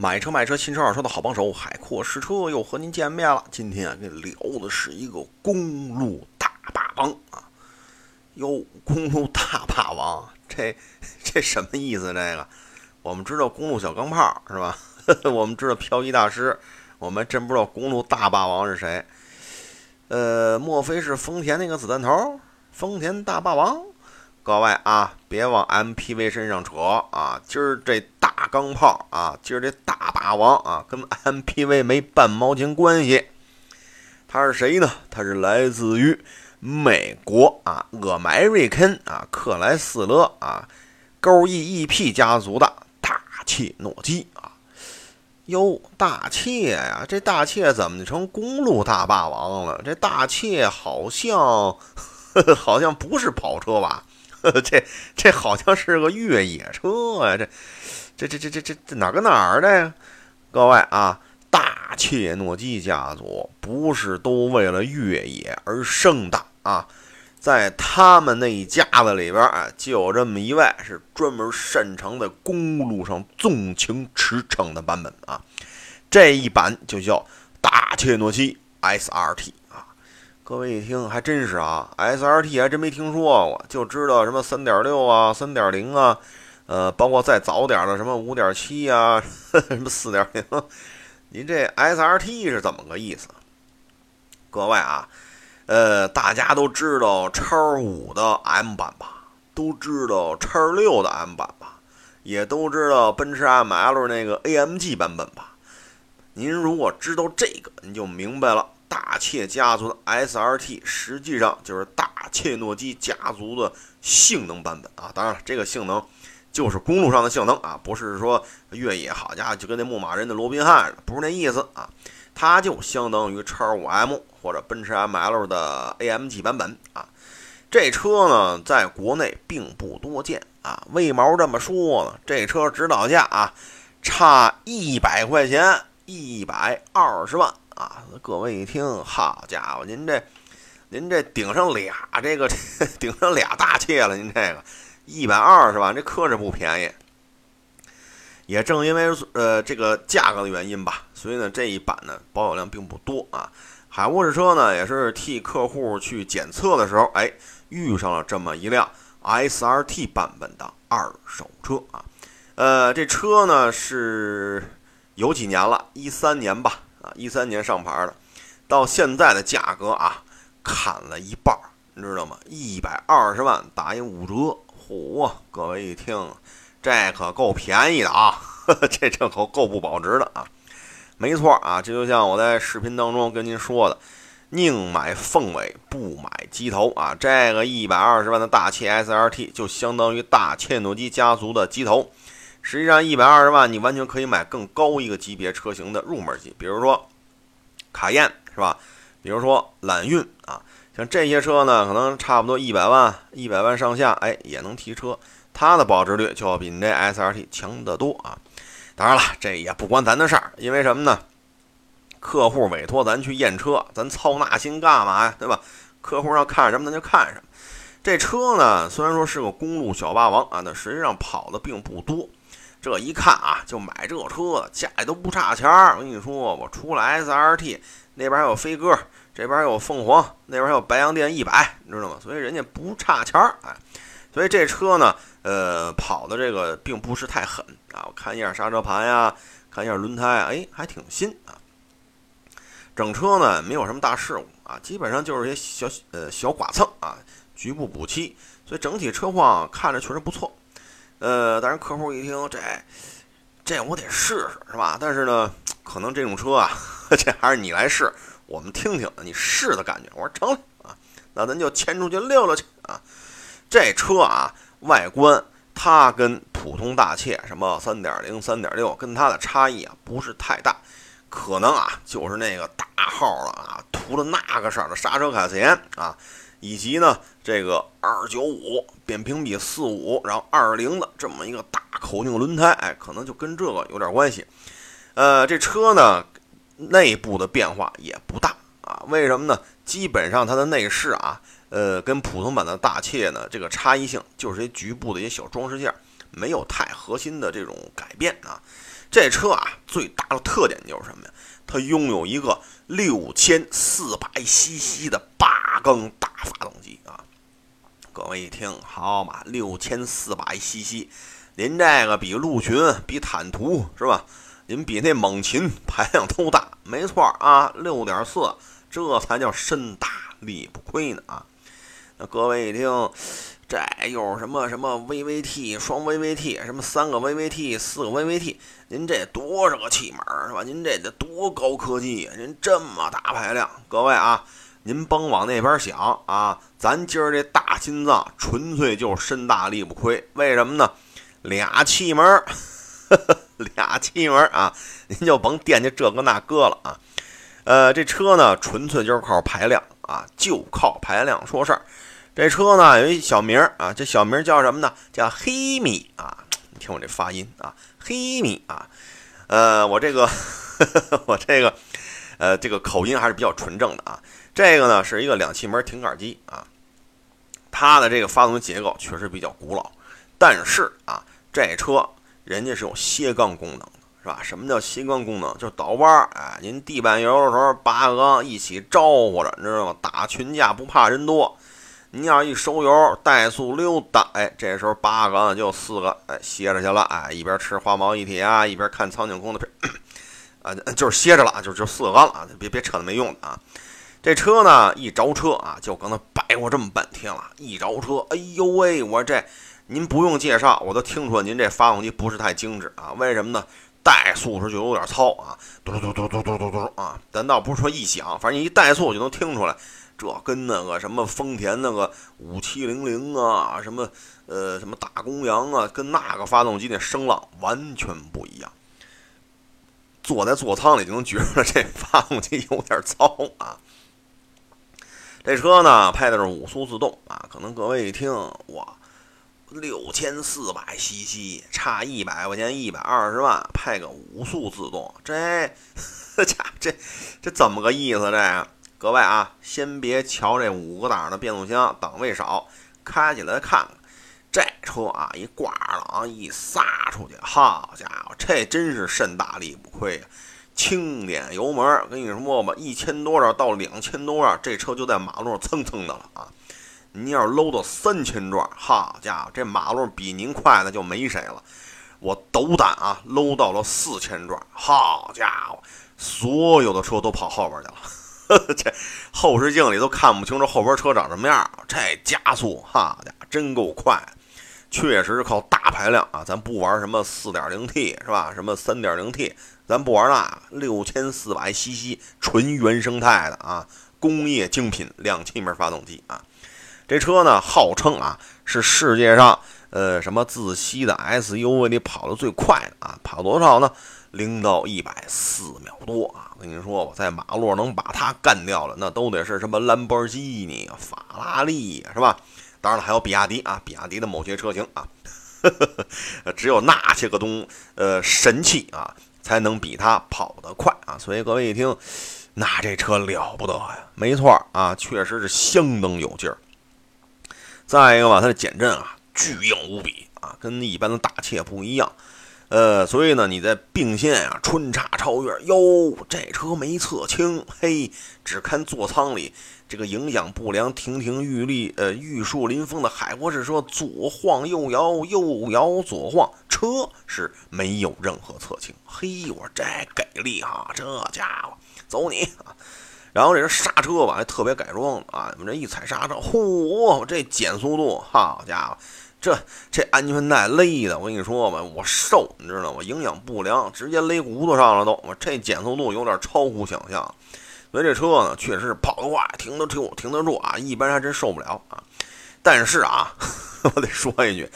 买车卖车，新车二手车的好帮手，海阔试车又和您见面了。今天啊，跟聊的是一个公路大霸王啊。哟，公路大霸王，这这什么意思？这个我们知道公路小钢炮是吧？我们知道漂移大师，我们真不知道公路大霸王是谁。呃，莫非是丰田那个子弹头？丰田大霸王？各位啊，别往 MPV 身上扯啊！今儿这大钢炮啊，今儿这大霸王啊，跟 MPV 没半毛钱关系。他是谁呢？他是来自于美国啊，厄麦瑞肯啊，克莱斯勒啊，勾 EEP 家族的大切诺基啊。哟，大切呀，这大切怎么成公路大霸王了？这大切好像呵呵 好像不是跑车吧？这这好像是个越野车呀！这这这这这这这哪跟哪儿的呀？各位啊，大切诺基家族不是都为了越野而生的啊！在他们那一家子里边啊，就有这么一位是专门擅长在公路上纵情驰骋的版本啊！这一版就叫大切诺基 SRT。各位一听还真是啊，SRT 还真没听说过，就知道什么三点六啊、三点零啊，呃，包括再早点的什么五点七啊、什么四点零。您这 SRT 是怎么个意思？各位啊，呃，大家都知道叉五的 M 版吧？都知道叉六的 M 版吧？也都知道奔驰 ML 那个 AMG 版本吧？您如果知道这个，您就明白了。大切家族的 SRT 实际上就是大切诺基家族的性能版本啊！当然了，这个性能就是公路上的性能啊，不是说越野，好家伙，就跟那牧马人的罗宾汉似的，不是那意思啊！它就相当于叉五 M 或者奔驰 ML 的 AMG 版本啊！这车呢，在国内并不多见啊。为毛这么说呢？这车指导价啊，差一百块钱，一百二十万。啊，各位一听，好家伙，您这，您这顶上俩这个，顶上俩大切了，您这个一百二十万，这可是不便宜。也正因为呃这个价格的原因吧，所以呢这一版呢保有量并不多啊。海沃士车呢也是替客户去检测的时候，哎，遇上了这么一辆 SRT 版本的二手车啊。呃，这车呢是有几年了，一三年吧。啊一三年上牌的，到现在的价格啊，砍了一半，你知道吗？一百二十万打一五折，嚯！各位一听，这可够便宜的啊，这这可够不保值的啊。没错啊，这就像我在视频当中跟您说的，宁买凤尾不买鸡头啊。这个一百二十万的大切 SRT 就相当于大切诺基家族的鸡头。实际上，一百二十万你完全可以买更高一个级别车型的入门级，比如说卡宴，是吧？比如说揽运啊，像这些车呢，可能差不多一百万、一百万上下，哎，也能提车。它的保值率就要比你这 SRT 强得多啊。当然了，这也不关咱的事儿，因为什么呢？客户委托咱去验车，咱操那心干嘛呀？对吧？客户要看什么，咱就看什么。这车呢，虽然说是个公路小霸王啊，但实际上跑的并不多。这一看啊，就买这车，家里都不差钱儿。我跟你说，我出了 SRT，那边还有飞鸽，这边有凤凰，那边还有白洋淀一百，你知道吗？所以人家不差钱儿，哎，所以这车呢，呃，跑的这个并不是太狠啊。我看一下刹车盘呀，看一下轮胎，哎，还挺新啊。整车呢，没有什么大事故啊，基本上就是些小呃小剐蹭啊，局部补漆，所以整体车况看着确实不错。呃，但是客户一听这，这我得试试，是吧？但是呢，可能这种车啊，这还是你来试，我们听听你试的感觉。我说成了啊，那咱就牵出去溜溜去啊。这车啊，外观它跟普通大切什么三点零、三点六跟它的差异啊不是太大，可能啊就是那个大号了啊，涂了那个色的刹车卡钳啊。以及呢，这个二九五扁平比四五，然后二零的这么一个大口径轮胎，哎，可能就跟这个有点关系。呃，这车呢，内部的变化也不大啊。为什么呢？基本上它的内饰啊，呃，跟普通版的大切呢，这个差异性就是一局部的一些小装饰件，没有太核心的这种改变啊。这车啊，最大的特点就是什么呀？它拥有一个六千四百 cc 的八缸大发动机啊！各位一听，好嘛，六千四百 cc，您这个比陆巡、比坦途是吧？您比那猛禽排量都大，没错啊，六点四，这才叫身大力不亏呢啊！那各位一听。这又是什么什么 VVT 双 VVT 什么三个 VVT 四个 VVT，您这多少个气门是吧？您这得多高科技呀！您这么大排量，各位啊，您甭往那边想啊，咱今儿这大心脏纯粹就是身大力不亏。为什么呢？俩气门，俩气门啊，您就甭惦记这个那个了啊。呃，这车呢，纯粹就是靠排量啊，就靠排量说事儿。这车呢有一小名儿啊，这小名叫什么呢？叫黑米啊！你听我这发音啊，黑米啊。呃，我这个 我这个呃这个口音还是比较纯正的啊。这个呢是一个两气门挺杆机啊，它的这个发动机结构确实比较古老，但是啊，这车人家是有歇缸功能，是吧？什么叫歇缸功能？就倒弯儿，哎，您地板油的时候八个缸一起招呼着，你知道吗？打群架不怕人多。你要一收油，怠速溜达，哎，这时候八个就四个，哎，歇着去了，哎，一边吃花毛一体啊，一边看苍井空的片，啊，就是歇着了，就就四个了，别别扯那没用的啊。这车呢，一着车啊，就刚才摆过这么半天了，一着车，哎呦喂，我这您不用介绍，我都听出您这发动机不是太精致啊。为什么呢？怠速时就有点糙啊，嘟嘟嘟嘟嘟嘟嘟啊，咱倒不是说一响，反正一怠速就能听出来。这跟那个什么丰田那个五七零零啊，什么呃什么大公羊啊，跟那个发动机那声浪完全不一样。坐在座舱里就能觉得这发动机有点糙啊。这车呢配的是五速自动啊，可能各位一听哇，六千四百 cc，差一百块钱，一百二十万配个五速自动，这 这这这怎么个意思？这个？各位啊，先别瞧这五个档的变速箱，档位少，开起来看看。这车啊，一挂档一撒出去，好家伙，这真是肾大力不亏呀！轻点油门，跟你说吧，一千多转到两千多转，这车就在马路上蹭蹭的了啊！您要是搂到三千转，好家伙，这马路比您快的就没谁了。我斗胆啊，搂到了四千转，好家伙，所有的车都跑后边去了。这后视镜里都看不清这后边车长什么样，这加速，哈家伙，真够快，确实是靠大排量啊！咱不玩什么 4.0T 是吧？什么 3.0T，咱不玩那个6400 cc 纯原生态的啊，工业精品两气门发动机啊！这车呢，号称啊是世界上呃什么自吸的 SUV 里跑的最快的啊，跑多少呢？零到一百四秒多啊！我跟你说吧，在马路上能把它干掉了，那都得是什么兰博基尼、法拉利，是吧？当然了，还有比亚迪啊，比亚迪的某些车型啊，只有那些个东呃神器啊，才能比它跑得快啊！所以各位一听，那这车了不得呀！没错啊，确实是相当有劲儿。再一个吧，它的减震啊，巨硬无比啊，跟一般的大切不一样。呃，所以呢，你在并线啊，穿插超越，哟，这车没侧倾，嘿，只看座舱里这个营养不良、亭亭玉立、呃玉树临风的海阔士车左晃右摇，右摇左晃，车是没有任何侧倾，嘿，我这给力哈，这家伙走你啊！然后这人刹车吧，还特别改装啊，你们这一踩刹车，嚯，这减速度，好家伙！这这安全带勒的，我跟你说吧，我瘦，你知道吗？营养不良，直接勒骨头上了都。我这减速度有点超乎想象，所以这车呢，确实是跑得快，停得住，停得住啊！一般人还真受不了啊。但是啊，我得说一句，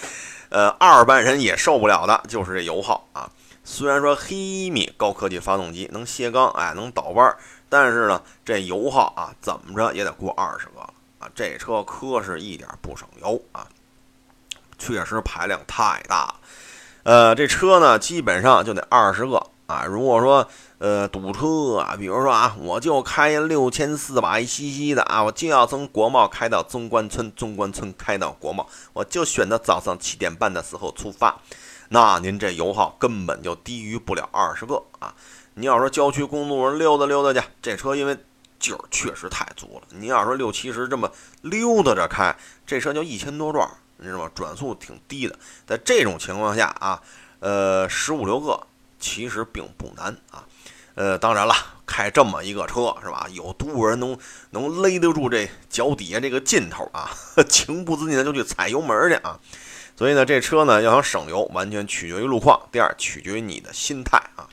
呃，二般人也受不了的，就是这油耗啊。虽然说黑米高科技发动机能卸缸，哎，能倒弯，但是呢，这油耗啊，怎么着也得过二十个啊。这车磕是一点不省油啊。确实排量太大，呃，这车呢基本上就得二十个啊。如果说呃堵车啊，比如说啊，我就开六千四百 cc 的啊，我就要从国贸开到中关村，中关村开到国贸，我就选择早上七点半的时候出发。那您这油耗根本就低于不了二十个啊。你要说郊区公路上溜达溜达去，这车因为劲儿确实太足了。你要说六七十这么溜达着开，这车就一千多转，你知道吗？转速挺低的。在这种情况下啊，呃，十五六个其实并不难啊。呃，当然了，开这么一个车是吧？有多少人能能勒得住这脚底下这个劲头啊？情不自禁的就去踩油门去啊！所以呢，这车呢要想省油，完全取决于路况。第二，取决于你的心态啊。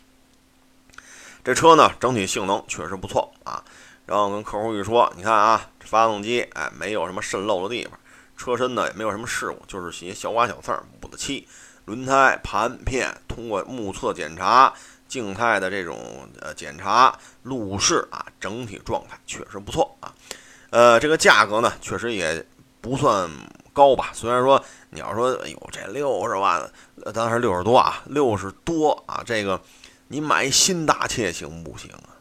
这车呢，整体性能确实不错啊。然后跟客户一说，你看啊，发动机哎，没有什么渗漏的地方，车身呢也没有什么事故，就是些小刮小蹭补的漆。轮胎盘片通过目测检查、静态的这种呃检查，路试啊，整体状态确实不错啊。呃，这个价格呢，确实也不算高吧。虽然说你要说，哎呦，这六十万，当时六十多啊，六十多啊，这个。你买新大切行不行啊？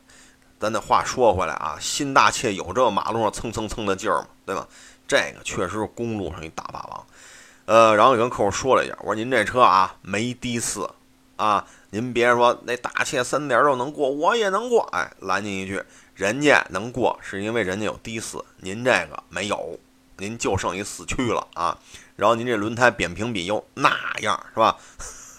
咱这话说回来啊，新大切有这马路上蹭蹭蹭的劲儿吗？对吧？这个确实是公路上一大霸王。呃，然后也跟客户说了一下，我说您这车啊没低四啊，您别说那大切三点六能过，我也能过。哎，拦您一句，人家能过是因为人家有低四，您这个没有，您就剩一四驱了啊。然后您这轮胎扁平比又那样是吧？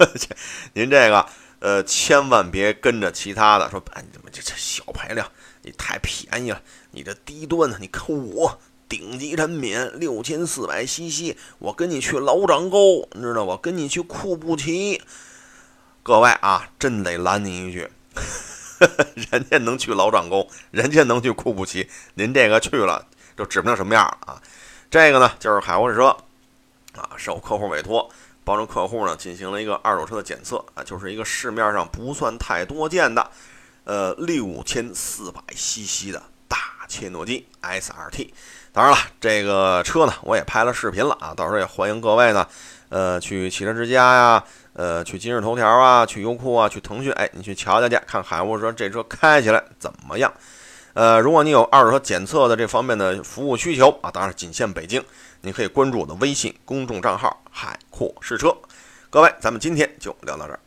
您这个。呃，千万别跟着其他的说，哎，你怎么这这小排量，你太便宜了，你这低端的，你看我顶级产品六千四百 CC，我跟你去老掌沟，你知道吧？跟你去库布齐，各位啊，真得拦您一句，人家能去老掌沟，人家能去库布齐，您这个去了就指不定什么样啊！这个呢，就是海沃车啊，受客户委托。帮助客户呢进行了一个二手车的检测啊，就是一个市面上不算太多见的，呃，六千四百 CC 的大切诺基 SRT。当然了，这个车呢我也拍了视频了啊，到时候也欢迎各位呢，呃，去汽车之家呀，呃，去今日头条啊，去优酷啊，去腾讯，哎，你去瞧瞧去，看海沃说这车开起来怎么样？呃，如果你有二手车检测的这方面的服务需求啊，当然仅限北京。你可以关注我的微信公众账号“海阔试车”。各位，咱们今天就聊到这儿。